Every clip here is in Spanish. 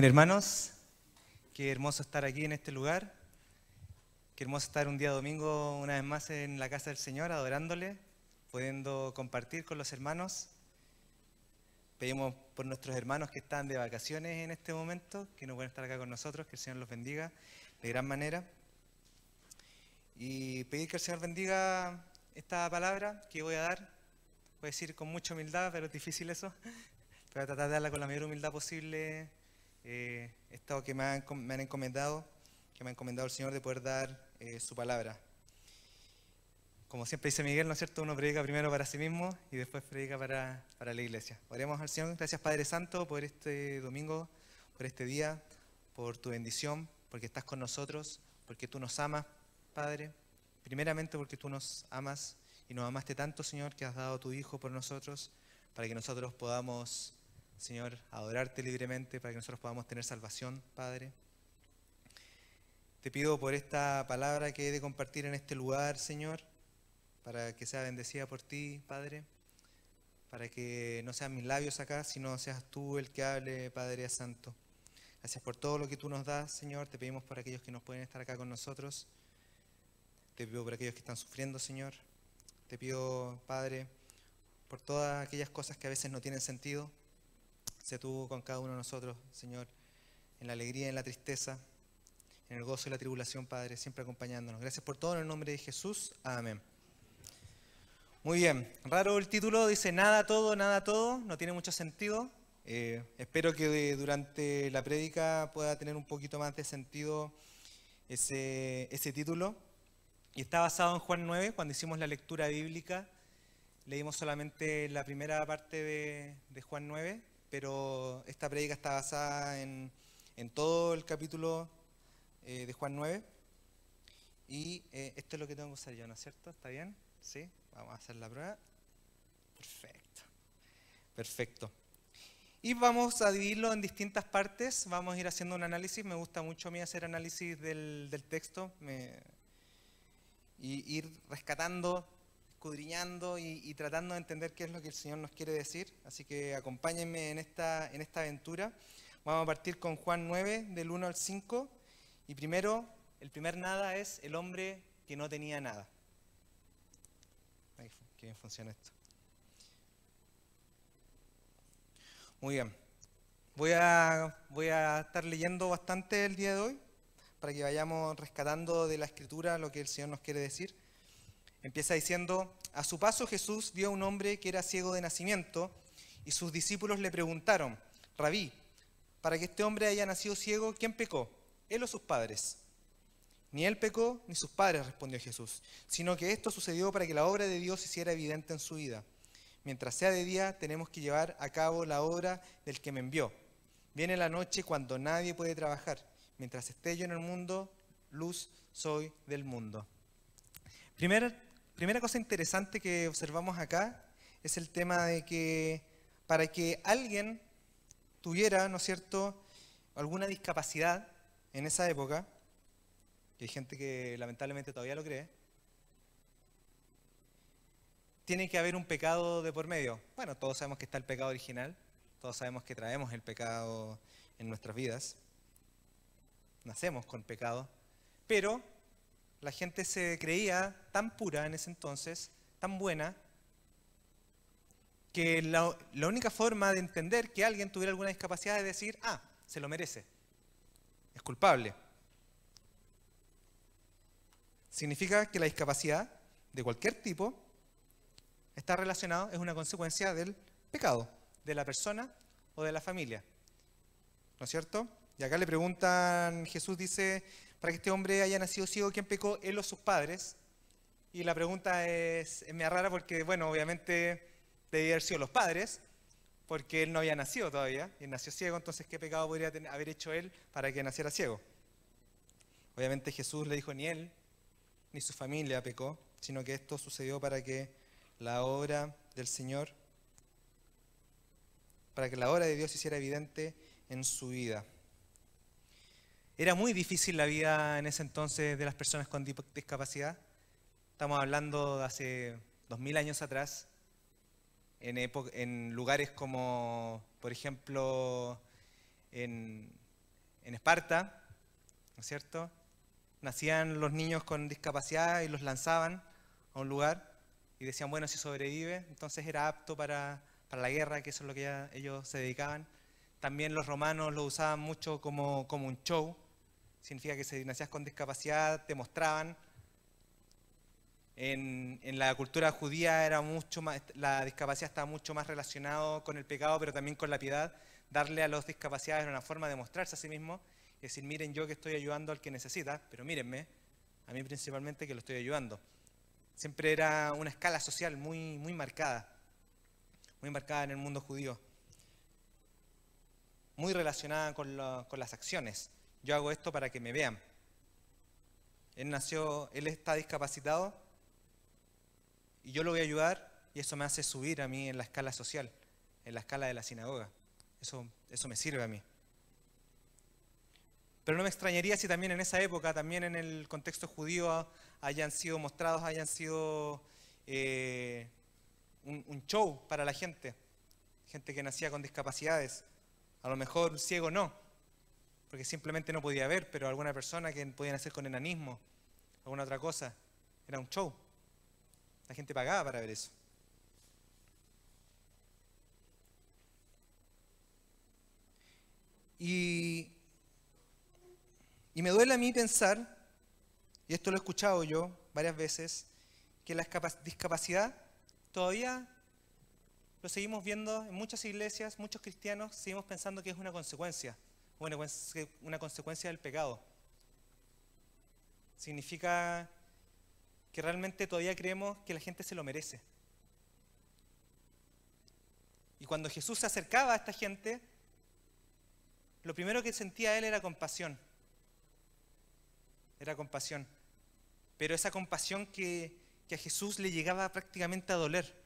Bueno, hermanos, qué hermoso estar aquí en este lugar. Qué hermoso estar un día domingo una vez más en la casa del Señor, adorándole, pudiendo compartir con los hermanos. Pedimos por nuestros hermanos que están de vacaciones en este momento, que no pueden estar acá con nosotros, que el Señor los bendiga de gran manera. Y pedir que el Señor bendiga esta palabra que voy a dar. Voy a decir con mucha humildad, pero es difícil eso. Voy a tratar de darla con la mayor humildad posible eh, estado que me han, me han, encomendado, que me ha encomendado el Señor de poder dar eh, su palabra. Como siempre dice Miguel, ¿no es cierto? Uno predica primero para sí mismo y después predica para, para la iglesia. Oremos al Señor. Gracias Padre Santo por este domingo, por este día, por tu bendición, porque estás con nosotros, porque tú nos amas, Padre. Primeramente porque tú nos amas y nos amaste tanto, Señor, que has dado tu Hijo por nosotros, para que nosotros podamos Señor, adorarte libremente para que nosotros podamos tener salvación, Padre. Te pido por esta palabra que he de compartir en este lugar, Señor, para que sea bendecida por ti, Padre, para que no sean mis labios acá, sino seas tú el que hable, Padre Santo. Gracias por todo lo que tú nos das, Señor. Te pedimos por aquellos que nos pueden estar acá con nosotros. Te pido por aquellos que están sufriendo, Señor. Te pido, Padre, por todas aquellas cosas que a veces no tienen sentido, Sé tú con cada uno de nosotros, Señor, en la alegría en la tristeza, en el gozo y la tribulación, Padre, siempre acompañándonos. Gracias por todo en el nombre de Jesús. Amén. Muy bien, raro el título, dice nada todo, nada todo, no tiene mucho sentido. Eh, espero que durante la prédica pueda tener un poquito más de sentido ese, ese título. Y está basado en Juan 9, cuando hicimos la lectura bíblica, leímos solamente la primera parte de, de Juan 9, pero esta predica está basada en, todo el capítulo eh, de Juan 9. Y eh, esto es lo que tengo que usar yo, ¿no es cierto? ¿Está bien? ¿Sí? Vamos a hacer la prueba. Perfecto. Perfecto. Y vamos a dividirlo en distintas partes. Vamos a ir haciendo un análisis. Me gusta mucho a mí hacer análisis del, texto. y ir rescatando escudriñando y, tratando de entender qué es lo que el Señor nos quiere decir. Así que acompáñenme en esta, en esta aventura. Vamos a partir con Juan 9, del 1 al 5. Y primero, el primer nada es el hombre que no tenía nada. qué bien funciona esto. Muy bien. Voy a, voy a estar leyendo bastante el día de hoy para que vayamos rescatando de la escritura lo que el Señor nos quiere decir. Empieza diciendo, a su paso Jesús vio a un hombre que era ciego de nacimiento y sus discípulos le preguntaron, Rabí, para que este hombre haya nacido ciego, ¿quién pecó? ¿Él o sus padres? Ni él pecó ni sus padres, respondió Jesús, sino que esto sucedió para que la obra de Dios se hiciera evidente en su vida. Mientras sea de día, tenemos que llevar a cabo la obra del que me envió. Viene la noche cuando nadie puede trabajar. Mientras esté yo en el mundo, luz soy del mundo. Primera Primera cosa interesante que observamos acá es el tema de que para que alguien tuviera, ¿no es cierto?, alguna discapacidad en esa época, que hay gente que lamentablemente todavía lo cree, tiene que haber un pecado de por medio. Bueno, todos sabemos que está el pecado original, todos sabemos que traemos el pecado en nuestras vidas, nacemos con pecado, pero la gente se creía tan pura en ese entonces, tan buena, que la, única forma de entender que alguien tuviera alguna discapacidad es decir, ah, se lo merece, es culpable. Significa que la discapacidad de cualquier tipo está relacionada, es una consecuencia del pecado, de la persona o de la familia. ¿No es cierto? Y acá le preguntan, Jesús dice, para que este hombre haya nacido ciego, ¿quién pecó? Él o sus padres. Y la pregunta es, es rara porque, bueno, obviamente debía haber sido los padres, porque él no había nacido todavía, y nació ciego, entonces ¿qué pecado podría haber hecho él para que naciera ciego? Obviamente Jesús le dijo, ni él, ni su familia pecó, sino que esto sucedió para que la obra del Señor, para que la obra de Dios hiciera evidente en su vida. Era muy difícil la vida en ese entonces de las personas con discapacidad. Estamos hablando de hace dos mil años atrás, en, en lugares como, por ejemplo, en, en Esparta, ¿no es cierto? Nacían los niños con discapacidad y los lanzaban a un lugar y decían, bueno, si sobrevive, entonces era apto para, para la guerra, que eso es lo que ellos se dedicaban. También los romanos lo usaban mucho como, como un show, significa que si nacías con discapacidad te mostraban. En, en, la cultura judía era mucho más, la discapacidad estaba mucho más relacionado con el pecado, pero también con la piedad. Darle a los discapacidades era una forma de mostrarse a sí mismo y decir, miren yo que estoy ayudando al que necesita, pero mírenme, a mí principalmente que lo estoy ayudando. Siempre era una escala social muy, muy marcada, muy marcada en el mundo judío, muy relacionada con las acciones. Yo hago esto para que me vean. Él nació, él está discapacitado y yo lo voy a ayudar y eso me hace subir a mí en la escala social, en la escala de la sinagoga. Eso, eso me sirve a mí. Pero no me extrañaría si también en esa época, también en el contexto judío, hayan sido mostrados, hayan sido eh, un, un, show para la gente. Gente que nacía con discapacidades. A lo mejor ciego no, porque simplemente no podía ver, pero alguna persona que podía nacer con enanismo, alguna otra cosa. Era un show. La gente pagaba para ver eso. Y, y me duele a mí pensar, y esto lo he escuchado yo varias veces, que la discapacidad todavía lo seguimos viendo en muchas iglesias, muchos cristianos seguimos pensando que es una consecuencia, una, una consecuencia del pecado. Significa que realmente todavía creemos que la gente se lo merece. Y cuando Jesús se acercaba a esta gente, lo primero que sentía él era compasión. Era compasión. Pero esa compasión que, que a Jesús le llegaba prácticamente a doler.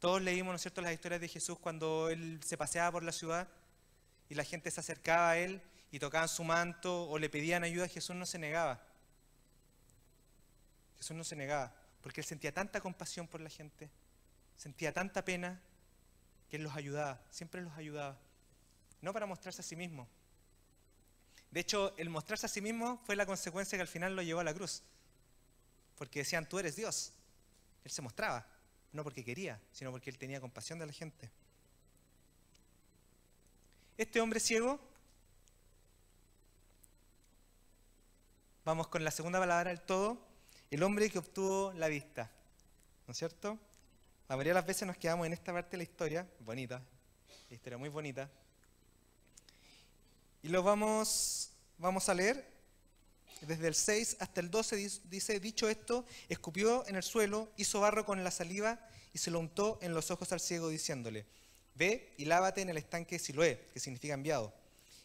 Todos leímos, ¿no es cierto?, las historias de Jesús cuando él se paseaba por la ciudad y la gente se acercaba a él y tocaban su manto o le pedían ayuda, Jesús no se negaba. Jesús no se negaba, porque él sentía tanta compasión por la gente, sentía tanta pena, que él los ayudaba, siempre los ayudaba. No para mostrarse a sí mismo. De hecho, el mostrarse a sí mismo fue la consecuencia que al final lo llevó a la cruz. Porque decían, tú eres Dios. Él se mostraba, no porque quería, sino porque él tenía compasión de la gente. Este hombre ciego, vamos con la segunda palabra, el todo, el hombre que obtuvo la vista. ¿No es cierto? La mayoría de las veces nos quedamos en esta parte de la historia, bonita, la historia muy bonita. Y lo vamos, vamos a leer desde el 6 hasta el 12. Dice, dicho esto, escupió en el suelo, hizo barro con la saliva y se lo untó en los ojos al ciego diciéndole, ve y lávate en el estanque Siloé, que significa enviado.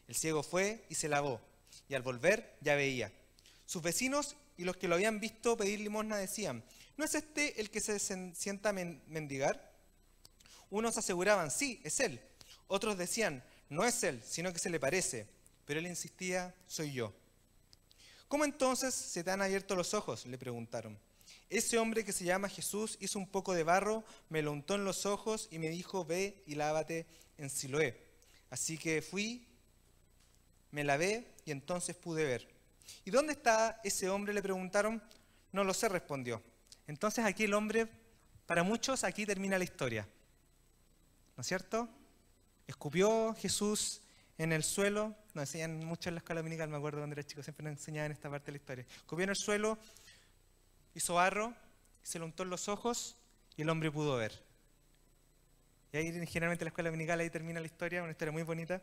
El ciego fue y se lavó, y al volver ya veía. Sus vecinos y los que lo habían visto pedir limosna decían, ¿no es este el que se sienta mendigar? Unos aseguraban, sí, es él. Otros decían, no es él, sino que se le parece. Pero él insistía, soy yo. ¿Cómo entonces se te han abierto los ojos? le preguntaron. Ese hombre que se llama Jesús hizo un poco de barro, me lo untó en los ojos y me dijo, ve y lávate en Siloé. Así que fui, me lavé y entonces pude ver. ¿Y dónde está ese hombre? Le preguntaron. No lo sé, respondió. Entonces aquí el hombre, para muchos, aquí termina la historia. ¿No es cierto? Escupió Jesús en el suelo, nos enseñan mucho en la escuela dominical, me acuerdo cuando era chico, siempre nos enseñaban esta parte de la historia. Escupió en el suelo, hizo barro, se lo untó en los ojos y el hombre pudo ver. Y ahí generalmente en la escuela dominical ahí termina la historia, una historia muy bonita.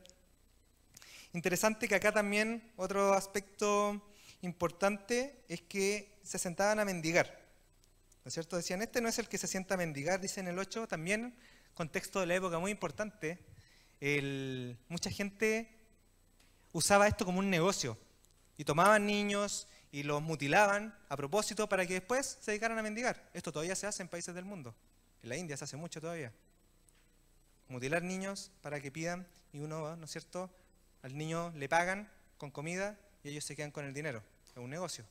Interesante que acá también otro aspecto importante es que se sentaban a mendigar. ¿No es cierto? Decían, este no es el que se sienta a mendigar, dice en el 8, también contexto de la época muy importante. mucha gente usaba esto como un negocio y tomaban niños y los mutilaban a propósito para que después se dedicaran a mendigar. Esto todavía se hace en países del mundo. En la India se hace mucho todavía. Mutilar niños para que pidan y uno, ¿no es cierto?, al niño le pagan con comida y ellos se quedan con el dinero. Es un negocio.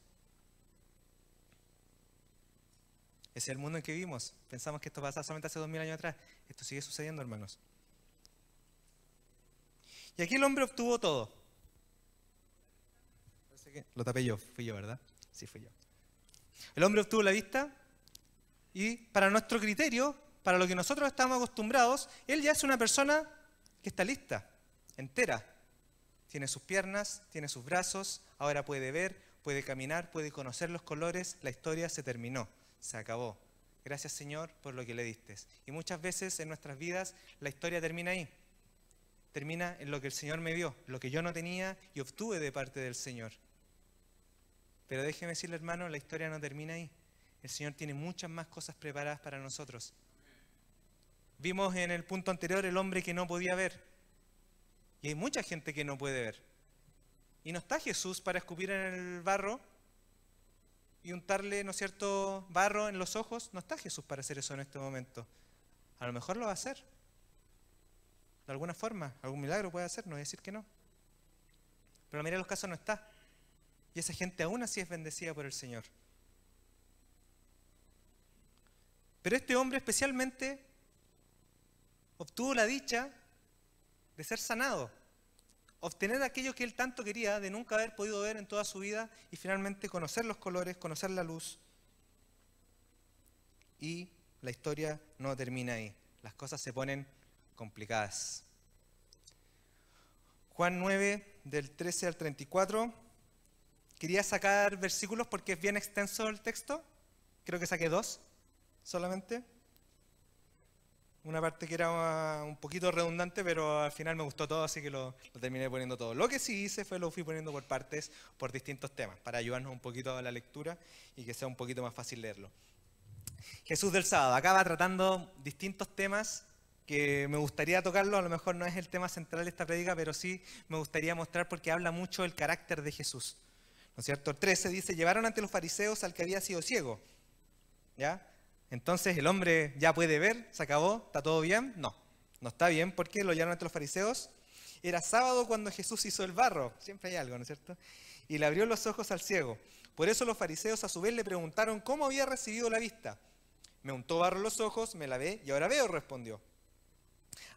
Ese es el mundo en que vivimos. Pensamos que esto pasaba solamente hace dos mil años atrás. Esto sigue sucediendo, hermanos. Y aquí el hombre obtuvo todo. Lo tapé yo, fui yo, ¿verdad? Sí, fui yo. El hombre obtuvo la vista y para nuestro criterio, para lo que nosotros estamos acostumbrados, él ya es una persona que está lista, entera. Tiene sus piernas, tiene sus brazos, ahora puede ver, puede caminar, puede conocer los colores, la historia se terminó, se acabó. Gracias Señor por lo que le diste. Y muchas veces en nuestras vidas la historia termina ahí. Termina en lo que el Señor me dio, lo que yo no tenía y obtuve de parte del Señor. Pero déjeme decirle hermano, la historia no termina ahí. El Señor tiene muchas más cosas preparadas para nosotros. Vimos en el punto anterior el hombre que no podía ver. Y hay mucha gente que no puede ver. Y no está Jesús para escupir en el barro y untarle, ¿no es cierto?, barro en los ojos. No está Jesús para hacer eso en este momento. A lo mejor lo va a hacer. De alguna forma, algún milagro puede hacer, no voy a decir que no. Pero la mayoría de los casos no está. Y esa gente aún así es bendecida por el Señor. Pero este hombre especialmente obtuvo la dicha de ser sanado, obtener aquello que él tanto quería, de nunca haber podido ver en toda su vida y finalmente conocer los colores, conocer la luz. Y la historia no termina ahí, las cosas se ponen complicadas. Juan 9, del 13 al 34. Quería sacar versículos porque es bien extenso el texto. Creo que saqué dos solamente. Una parte que era un poquito redundante, pero al final me gustó todo, así que lo, terminé poniendo todo. Lo que sí hice fue lo fui poniendo por partes, por distintos temas, para ayudarnos un poquito a la lectura y que sea un poquito más fácil leerlo. Jesús del sábado. Acaba tratando distintos temas que me gustaría tocarlo, a lo mejor no es el tema central de esta prédica, pero sí me gustaría mostrar porque habla mucho del carácter de Jesús. ¿No es cierto? El 13 dice, llevaron ante los fariseos al que había sido ciego. ¿Ya? Entonces el hombre ya puede ver, se acabó, está todo bien. No, no está bien porque lo llevaron ante los fariseos. Era sábado cuando Jesús hizo el barro, siempre hay algo, ¿no es cierto? Y le abrió los ojos al ciego. Por eso los fariseos a su vez le preguntaron cómo había recibido la vista. Me untó barro los ojos, me lavé y ahora veo, respondió.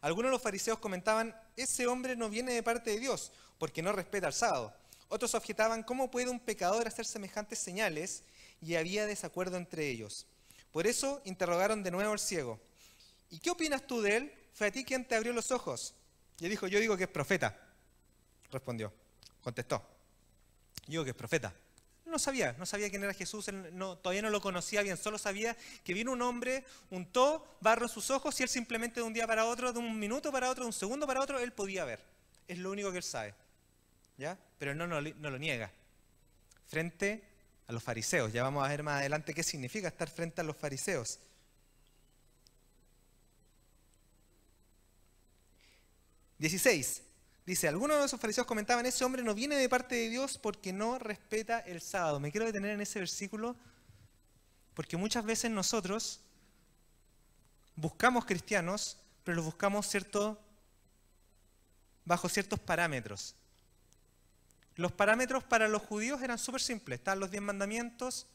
Algunos de los fariseos comentaban, ese hombre no viene de parte de Dios porque no respeta el sábado. Otros objetaban, ¿cómo puede un pecador hacer semejantes señales? Y había desacuerdo entre ellos. Por eso interrogaron de nuevo al ciego. ¿Y qué opinas tú de él? Fue a ti quien te abrió los ojos. Y él dijo, yo digo que es profeta. Respondió, contestó. Yo digo que es profeta. No sabía, no sabía quién era Jesús, no, todavía no lo conocía bien, solo sabía que vino un hombre, untó barro en sus ojos y él simplemente de un día para otro, de un minuto para otro, de un segundo para otro, él podía ver. Es lo único que él sabe. ¿Ya? Pero no lo niega. Frente a los fariseos. Ya vamos a ver más adelante qué significa estar frente a los fariseos. Dieciséis. Dice, algunos de esos fariseos comentaban, ese hombre no viene de parte de Dios porque no respeta el sábado. Me quiero detener en ese versículo porque muchas veces nosotros buscamos cristianos, pero los buscamos cierto, bajo ciertos parámetros. Los parámetros para los judíos eran súper simples. Estaban los diez mandamientos,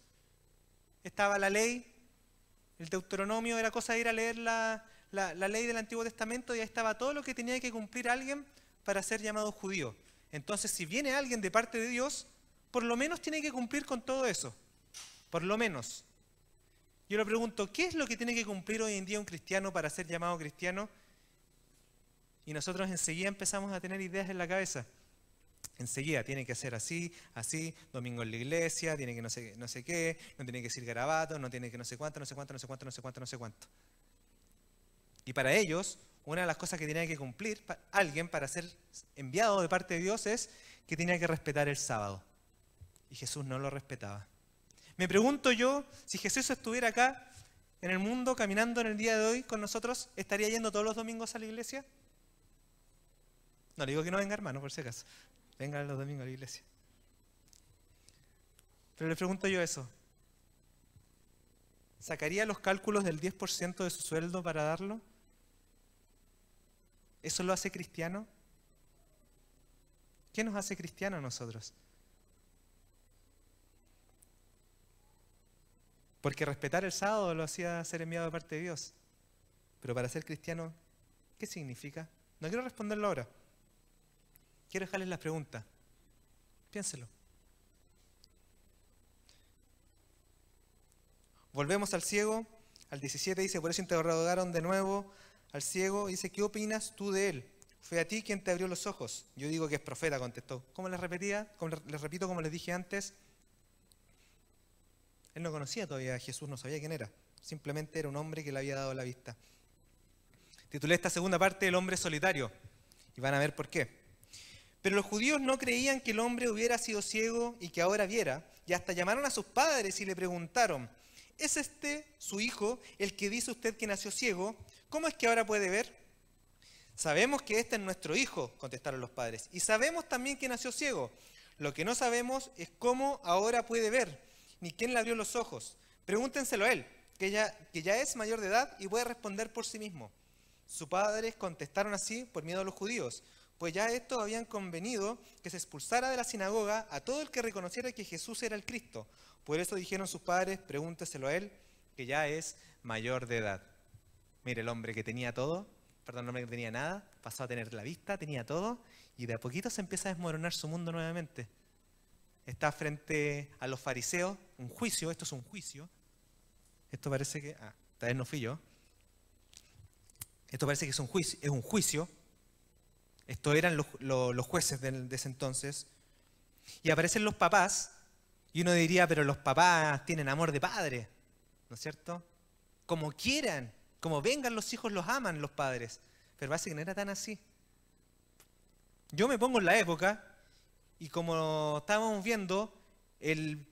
estaba la ley, el Deuteronomio era cosa de ir a leer la, ley del Antiguo Testamento y ahí estaba todo lo que tenía que cumplir alguien para ser llamado judío. Entonces, si viene alguien de parte de Dios, por lo menos tiene que cumplir con todo eso. Por lo menos. Yo le pregunto, ¿qué es lo que tiene que cumplir hoy en día un cristiano para ser llamado cristiano? Y nosotros enseguida empezamos a tener ideas en la cabeza. Enseguida tiene que ser así, así, domingo en la iglesia, tiene que no sé, no sé qué, no tiene que decir garabato, no tiene que no sé cuánto, no sé cuánto, no sé cuánto, no sé cuánto, no sé cuánto. Y para ellos, una de las cosas que tenía que cumplir alguien para ser enviado de parte de Dios es que tenía que respetar el sábado. Y Jesús no lo respetaba. Me pregunto yo, si Jesús estuviera acá en el mundo caminando en el día de hoy con nosotros, ¿estaría yendo todos los domingos a la iglesia? No le digo que no venga hermano, por si acaso. Vengan los domingos a la iglesia. Pero le pregunto yo eso. ¿Sacaría los cálculos del 10% de su sueldo para darlo? ¿Eso lo hace cristiano? ¿Qué nos hace cristiano a nosotros? Porque respetar el sábado lo hacía ser enviado de parte de Dios. Pero para ser cristiano, ¿qué significa? No quiero responderlo ahora. Quiero dejarles la pregunta. Piénselo. Volvemos al ciego. Al 17 dice, por eso interrogaron de nuevo al ciego. Dice, ¿qué opinas tú de él? Fue a ti quien te abrió los ojos. Yo digo que es profeta, contestó. ¿Cómo les repetía? Les repito, como les dije antes, él no conocía todavía a Jesús, no sabía quién era. Simplemente era un hombre que le había dado la vista. Titulé esta segunda parte El hombre solitario. Y van a ver por qué. Pero los judíos no creían que el hombre hubiera sido ciego y que ahora viera. Y hasta llamaron a sus padres y le preguntaron, ¿es este su hijo, el que dice usted que nació ciego? ¿Cómo es que ahora puede ver? Sabemos que este es nuestro hijo, contestaron los padres. Y sabemos también que nació ciego. Lo que no sabemos es cómo ahora puede ver, ni quién le abrió los ojos. Pregúntenselo a él, que ya, que ya es mayor de edad y puede responder por sí mismo. Sus padres contestaron así por miedo a los judíos, pues ya estos habían convenido que se expulsara de la sinagoga a todo el que reconociera que Jesús era el Cristo. Por eso dijeron sus padres, pregúnteselo a él, que ya es mayor de edad. Mire, el hombre que tenía todo, perdón, el hombre que tenía nada, pasó a tener la vista, tenía todo, y de a poquito se empieza a desmoronar su mundo nuevamente. Está frente a los fariseos, un juicio, esto es un juicio. Esto parece que, ah, tal vez no fui yo, esto parece que es un juicio. Es un juicio. Estos eran los, jueces de, ese entonces. Y aparecen los papás, y uno diría, pero los papás tienen amor de padre, ¿no es cierto? Como quieran, como vengan los hijos, los aman los padres. Pero parece que no era tan así. Yo me pongo en la época, y como estábamos viendo, el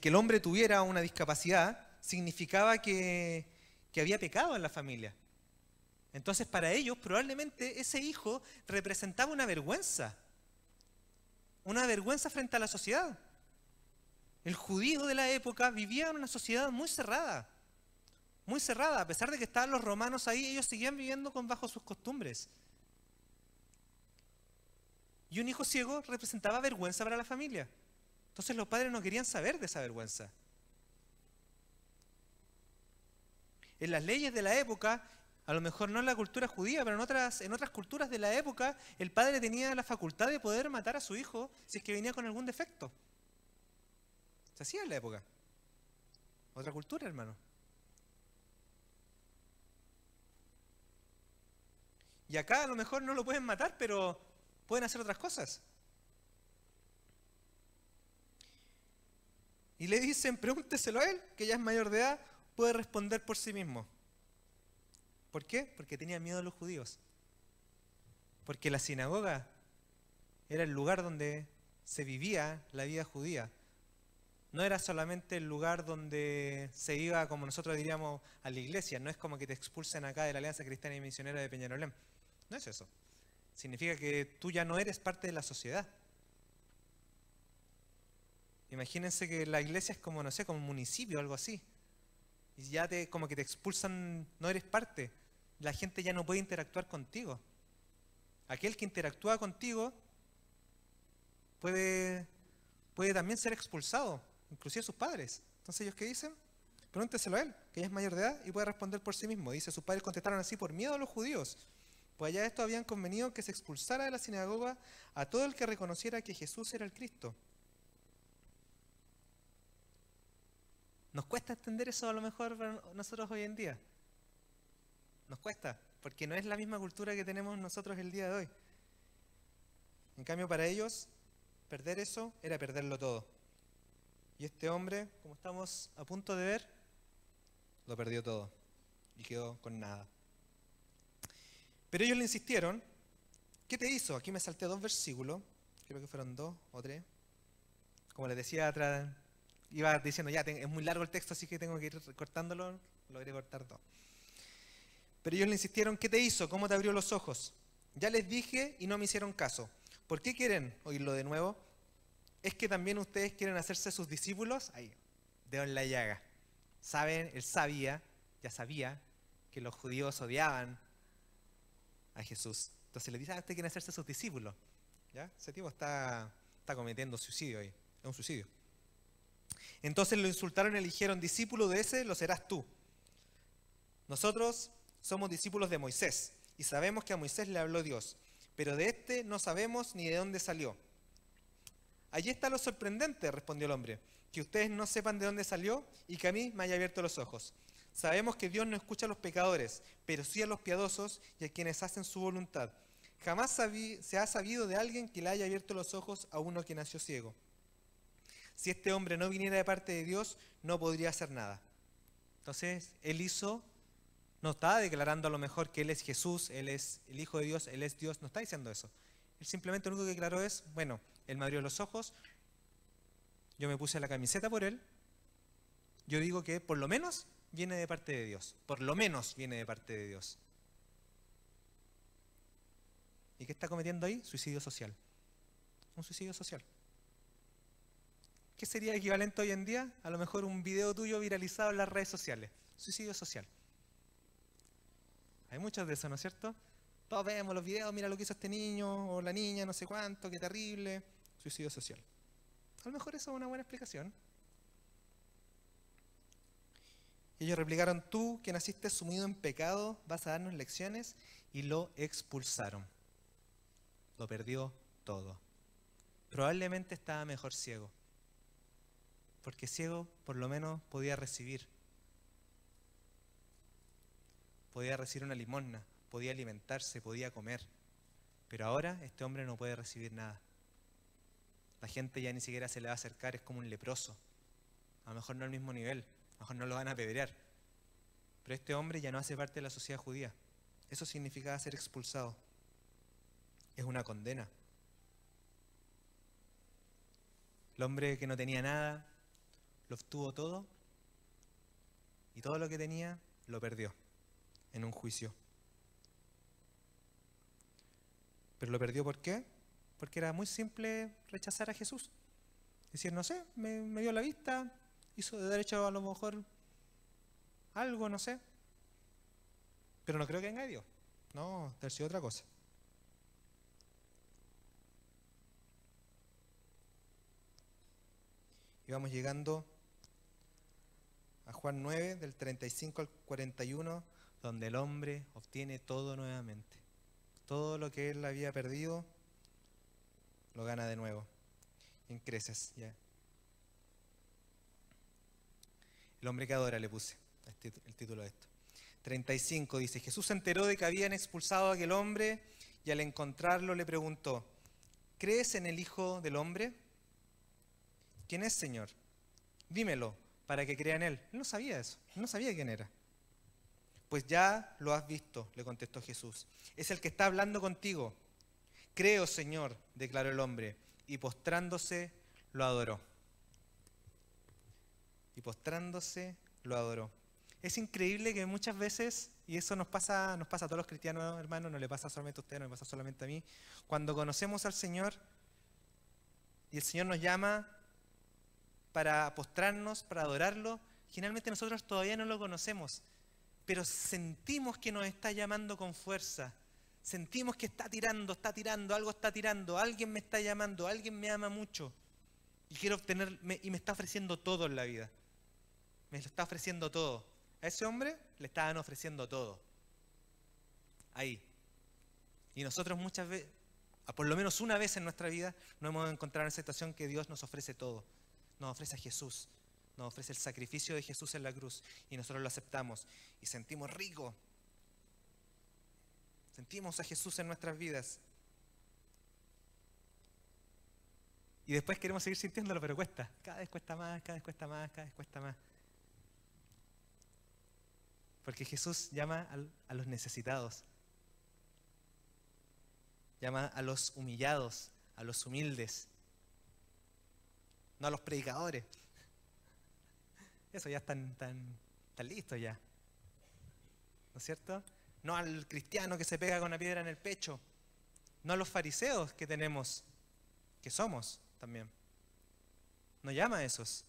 que el hombre tuviera una discapacidad significaba que, había pecado en la familia. Entonces para ellos probablemente ese hijo representaba una vergüenza, una vergüenza frente a la sociedad. El judío de la época vivía en una sociedad muy cerrada, muy cerrada, a pesar de que estaban los romanos ahí, ellos seguían viviendo con bajo sus costumbres. Y un hijo ciego representaba vergüenza para la familia. Entonces los padres no querían saber de esa vergüenza. en las leyes de la época, a lo mejor no en la cultura judía, pero en otras, en otras culturas de la época, el padre tenía la facultad de poder matar a su hijo si es que venía con algún defecto. Se hacía en la época. Otra cultura, hermano. Y acá a lo mejor no lo pueden matar, pero pueden hacer otras cosas. Y le dicen, pregúnteselo a él, que ya es mayor de edad, puede responder por sí mismo. ¿Por qué? Porque tenía miedo a los judíos. Porque la sinagoga era el lugar donde se vivía la vida judía. No era solamente el lugar donde se iba, como nosotros diríamos, a la iglesia. No es como que te expulsen acá de la Alianza Cristiana y Misionera de Peñarolén. No es eso. Significa que tú ya no eres parte de la sociedad. Imagínense que la iglesia es como, no sé, como un municipio o algo así y ya te, como que te expulsan, no eres parte. La gente ya no puede interactuar contigo. Aquel que interactúa contigo puede, puede también ser expulsado, inclusive sus padres. Entonces, ¿ellos qué dicen? Pregúnteselo a él, que ya es mayor de edad y puede responder por sí mismo. Dice, sus padres contestaron así por miedo a los judíos. Pues allá estos habían convenido que se expulsara de la sinagoga a todo el que reconociera que Jesús era el Cristo. Nos cuesta entender eso a lo mejor para nosotros hoy en día. Nos cuesta, porque no es la misma cultura que tenemos nosotros el día de hoy. En cambio, para ellos, perder eso era perderlo todo. Y este hombre, como estamos a punto de ver, lo perdió todo y quedó con nada. Pero ellos le insistieron, ¿qué te hizo? Aquí me salté dos versículos, creo que fueron dos o tres. Como les decía atrás, iba diciendo, ya, es muy largo el texto, así que tengo que ir cortándolo, lo iré cortar todo. Pero ellos le insistieron, ¿qué te hizo? ¿Cómo te abrió los ojos? Ya les dije y no me hicieron caso. ¿Por qué quieren oírlo de nuevo? Es que también ustedes quieren hacerse sus discípulos. Ahí, dedo en la llaga. Saben, él sabía, ya sabía, que los judíos odiaban a Jesús. Entonces le dice, ah, usted quiere hacerse sus discípulos. ¿Ya? Ese tipo está, está cometiendo suicidio ahí. Es un suicidio. Entonces lo insultaron y le dijeron, discípulo de ese lo serás tú. Nosotros somos discípulos de Moisés y sabemos que a Moisés le habló Dios, pero de este no sabemos ni de dónde salió. allí está lo sorprendente, respondió el hombre, que ustedes no sepan de dónde salió y que a mí me haya abierto los ojos. Sabemos que Dios no escucha a los pecadores, pero sí a los piadosos y a quienes hacen su voluntad. Jamás se ha sabido de alguien que le haya abierto los ojos a uno que nació ciego. Si este hombre no viniera de parte de Dios, no podría hacer nada. Entonces, él hizo, no está declarando a lo mejor que él es Jesús, él es el Hijo de Dios, él es Dios, no está diciendo eso. Él simplemente lo único que declaró es, bueno, él me abrió los ojos, yo me puse la camiseta por él, yo digo que por lo menos viene de parte de Dios, por lo menos viene de parte de Dios. ¿Y qué está cometiendo ahí? Suicidio social. Un suicidio social. ¿Qué sería equivalente hoy en día? A lo mejor un video tuyo viralizado en las redes sociales. Suicidio social. Hay muchos de eso, ¿no es cierto? Todos vemos los videos, mira lo que hizo este niño o la niña, no sé cuánto, qué terrible. Suicidio social. A lo mejor eso es una buena explicación. Y ellos replicaron, tú que naciste sumido en pecado, vas a darnos lecciones y lo expulsaron. Lo perdió todo. Probablemente estaba mejor ciego porque ciego por lo menos podía recibir. Podía recibir una limosna, podía alimentarse, podía comer. Pero ahora este hombre no puede recibir nada. La gente ya ni siquiera se le va a acercar, es como un leproso. A lo mejor no al mismo nivel, a lo mejor no lo van a apedrear. Pero este hombre ya no hace parte de la sociedad judía. Eso significaba ser expulsado. Es una condena. El hombre que no tenía nada, lo obtuvo todo y todo lo que tenía lo perdió en un juicio. Pero lo perdió ¿por qué? Porque era muy simple rechazar a Jesús. Decir, no sé, me, dio la vista, hizo de derecho a lo mejor algo, no sé. Pero no creo que venga Dios. No, debe sido otra cosa. Y vamos llegando a Juan 9, del 35 al 41, donde el hombre obtiene todo nuevamente. Todo lo que él había perdido, lo gana de nuevo. En creces, ya. El hombre que adora le puse el título de esto. 35 dice, Jesús se enteró de que habían expulsado a aquel hombre y al encontrarlo le preguntó, ¿crees en el Hijo del Hombre? ¿Quién es, Señor? Dímelo para que crea en él. Él no sabía eso, él no sabía quién era. Pues ya lo has visto, le contestó Jesús. Es el que está hablando contigo. Creo, Señor, declaró el hombre, y postrándose lo adoró. Y postrándose lo adoró. Es increíble que muchas veces, y eso nos pasa, nos pasa a todos los cristianos, hermanos, no le pasa solamente a usted, no le pasa solamente a mí, cuando conocemos al Señor y el Señor nos llama para postrarnos, para adorarlo, generalmente nosotros todavía no lo conocemos, pero sentimos que nos está llamando con fuerza. Sentimos que está tirando, está tirando, algo está tirando, alguien me está llamando, alguien me ama mucho y quiero obtener y me está ofreciendo todo en la vida. Me está ofreciendo todo. A ese hombre le estaban ofreciendo todo. Ahí. Y nosotros muchas veces, por lo menos una vez en nuestra vida, nos hemos encontrado en esa situación que Dios nos ofrece todo nos ofrece a Jesús, nos ofrece el sacrificio de Jesús en la cruz y nosotros lo aceptamos y sentimos rico. Sentimos a Jesús en nuestras vidas. Y después queremos seguir sintiéndolo, pero cuesta. Cada vez cuesta más, cada vez cuesta más, cada vez cuesta más. Porque Jesús llama a los necesitados. Llama a los humillados, a los humildes no a los predicadores. Eso ya están, tan, listos ya. ¿No es cierto? No al cristiano que se pega con una piedra en el pecho. No a los fariseos que tenemos, que somos también. No llama a esos.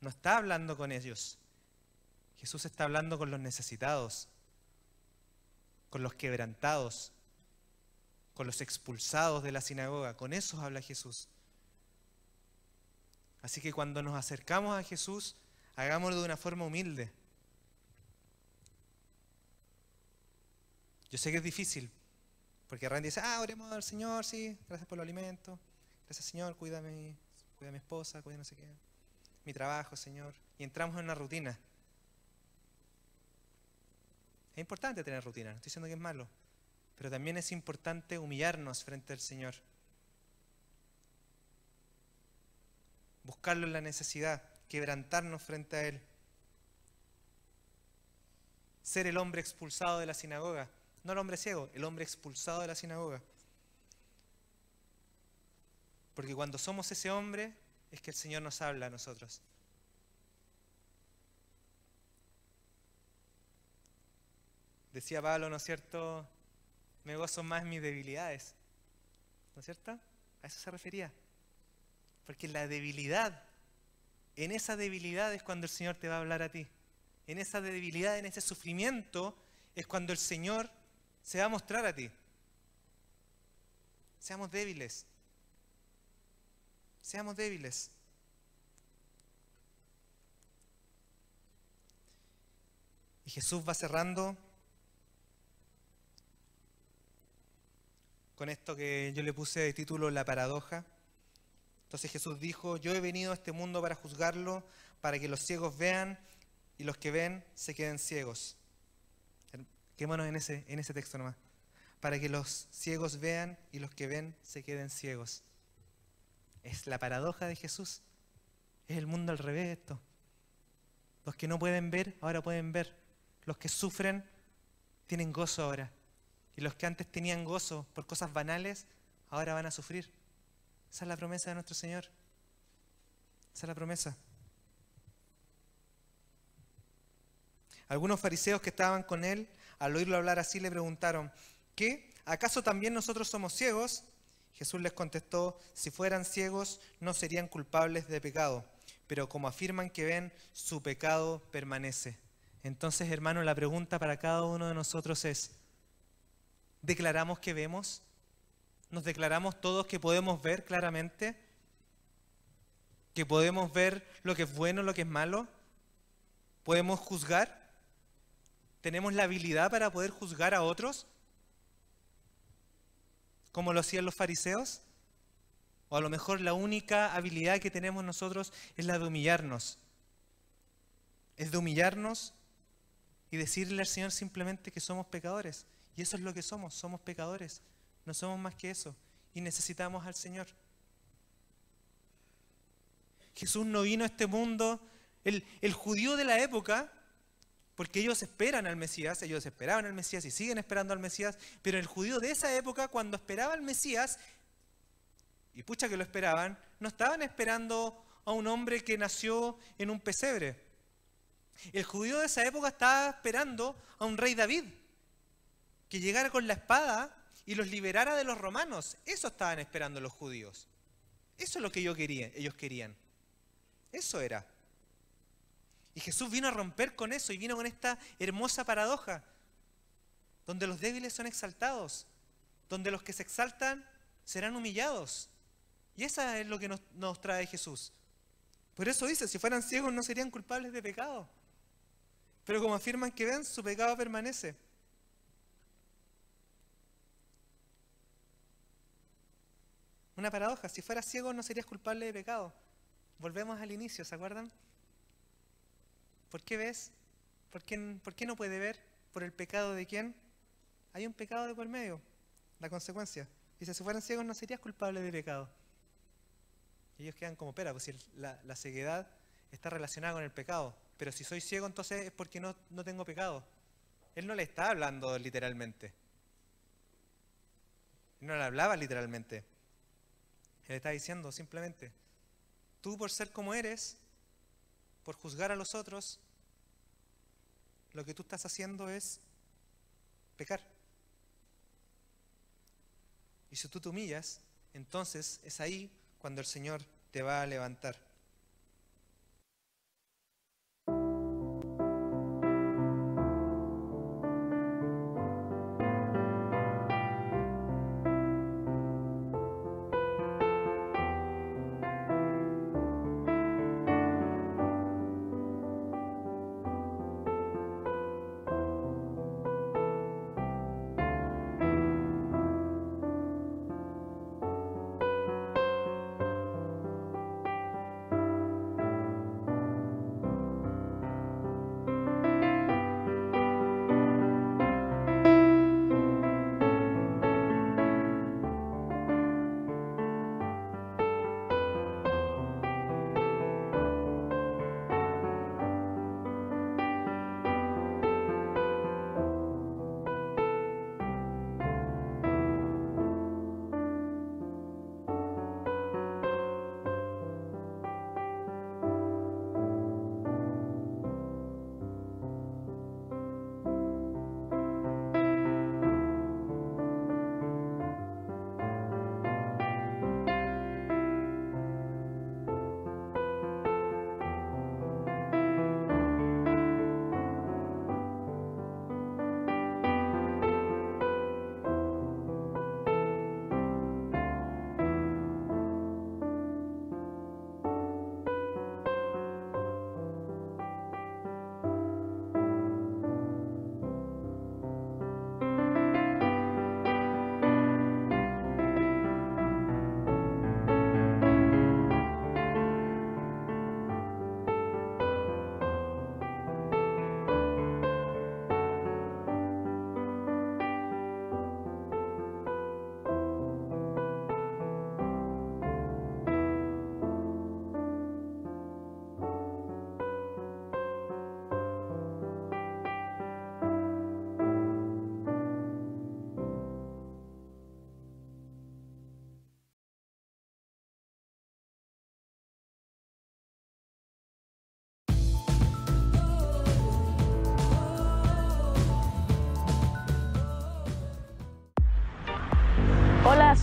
No está hablando con ellos. Jesús está hablando con los necesitados, con los quebrantados, con los expulsados de la sinagoga. Con esos habla Jesús. Así que cuando nos acercamos a Jesús, hagámoslo de una forma humilde. Yo sé que es difícil, porque Randy dice, ah, oremos al Señor, sí, gracias por los alimentos, Gracias, Señor, mi, cuida a mi esposa, cuida no sé qué. Mi trabajo, Señor. Y entramos en una rutina. Es importante tener rutina, no estoy diciendo que es malo. Pero también es importante humillarnos frente al Señor. Buscarlo en la necesidad, quebrantarnos frente a Él. Ser el hombre expulsado de la sinagoga. No el hombre ciego, el hombre expulsado de la sinagoga. Porque cuando somos ese hombre es que el Señor nos habla a nosotros. Decía Pablo, ¿no es cierto? Me gozo más mis debilidades. ¿No es cierto? A eso se refería. Porque la debilidad, en esa debilidad es cuando el Señor te va a hablar a ti. En esa debilidad, en ese sufrimiento, es cuando el Señor se va a mostrar a ti. Seamos débiles. Seamos débiles. Y Jesús va cerrando con esto que yo le puse de título La paradoja. Entonces Jesús dijo, yo he venido a este mundo para juzgarlo, para que los ciegos vean y los que ven se queden ciegos. Quémonos en ese, en ese texto nomás. Para que los ciegos vean y los que ven se queden ciegos. Es la paradoja de Jesús. Es el mundo al revés esto. Los que no pueden ver, ahora pueden ver. Los que sufren, tienen gozo ahora. Y los que antes tenían gozo por cosas banales, ahora van a sufrir. Esa es la promesa de nuestro Señor. Esa es la promesa. Algunos fariseos que estaban con él al oírlo hablar así le preguntaron, ¿qué? ¿Acaso también nosotros somos ciegos? Jesús les contestó, si fueran ciegos no serían culpables de pecado, pero como afirman que ven, su pecado permanece. Entonces, hermano, la pregunta para cada uno de nosotros es, ¿declaramos que vemos? ¿Nos declaramos todos que podemos ver claramente? ¿Que podemos ver lo que es bueno, lo que es malo? ¿Podemos juzgar? ¿Tenemos la habilidad para poder juzgar a otros? Como lo hacían los fariseos. O a lo mejor la única habilidad que tenemos nosotros es la de humillarnos. Es de humillarnos y decirle al Señor simplemente que somos pecadores. Y eso es lo que somos, somos pecadores. No somos más que eso. Y necesitamos al Señor. Jesús no vino a este mundo. El, el judío de la época porque ellos esperan al Mesías, ellos esperaban al Mesías y siguen esperando al Mesías, pero el judío de esa época, cuando esperaba al Mesías, y pucha que lo esperaban, no estaban esperando a un hombre que nació en un pesebre. El judío de esa época estaba esperando a un rey David, que llegara con la espada y los liberara de los romanos. Eso estaban esperando los judíos. Eso es lo que ellos querían. Ellos querían. Eso era. Y Jesús vino a romper con eso y vino con esta hermosa paradoja, donde los débiles son exaltados, donde los que se exaltan serán humillados. Y eso es lo que nos, trae Jesús. Por eso dice, si fueran ciegos no serían culpables de pecado. Pero como afirman que ven, su pecado permanece. Una paradoja, si fueras ciego no serías culpable de pecado. Volvemos al inicio, ¿se acuerdan? ¿Por qué ves? ¿Por qué, no puede ver? ¿Por el pecado de quién? Hay un pecado de por medio, la consecuencia. Dice, si fueran ciegos no serías culpable de pecado. Ellos quedan como pera, pues si la, ceguedad está relacionada con el pecado. Pero si soy ciego entonces es porque no, tengo pecado. Él no le está hablando literalmente. No le hablaba literalmente. Él está diciendo simplemente, tú por ser como eres, por juzgar a los otros, lo que tú estás haciendo es pecar. Y si tú te humillas, entonces es ahí cuando el Señor te va a levantar.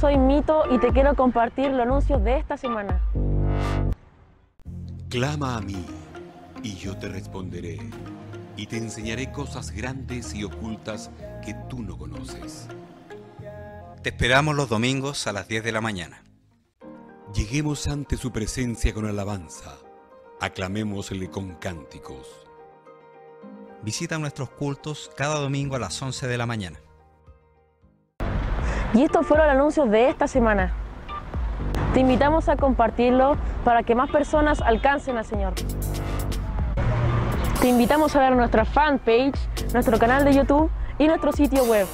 Soy Mito y te quiero compartir los anuncios de esta semana. Clama a mí y yo te responderé y te enseñaré cosas grandes y ocultas que tú no conoces. Te esperamos los domingos a las 10 de la mañana. Lleguemos ante su presencia con alabanza, aclamémosle con cánticos. Visita nuestros cultos cada domingo a las 11 de la mañana. Y estos fueron los anuncios de esta semana. Te invitamos a compartirlo para que más personas alcancen al Señor. Te invitamos a ver nuestra fanpage, nuestro canal de YouTube y nuestro sitio web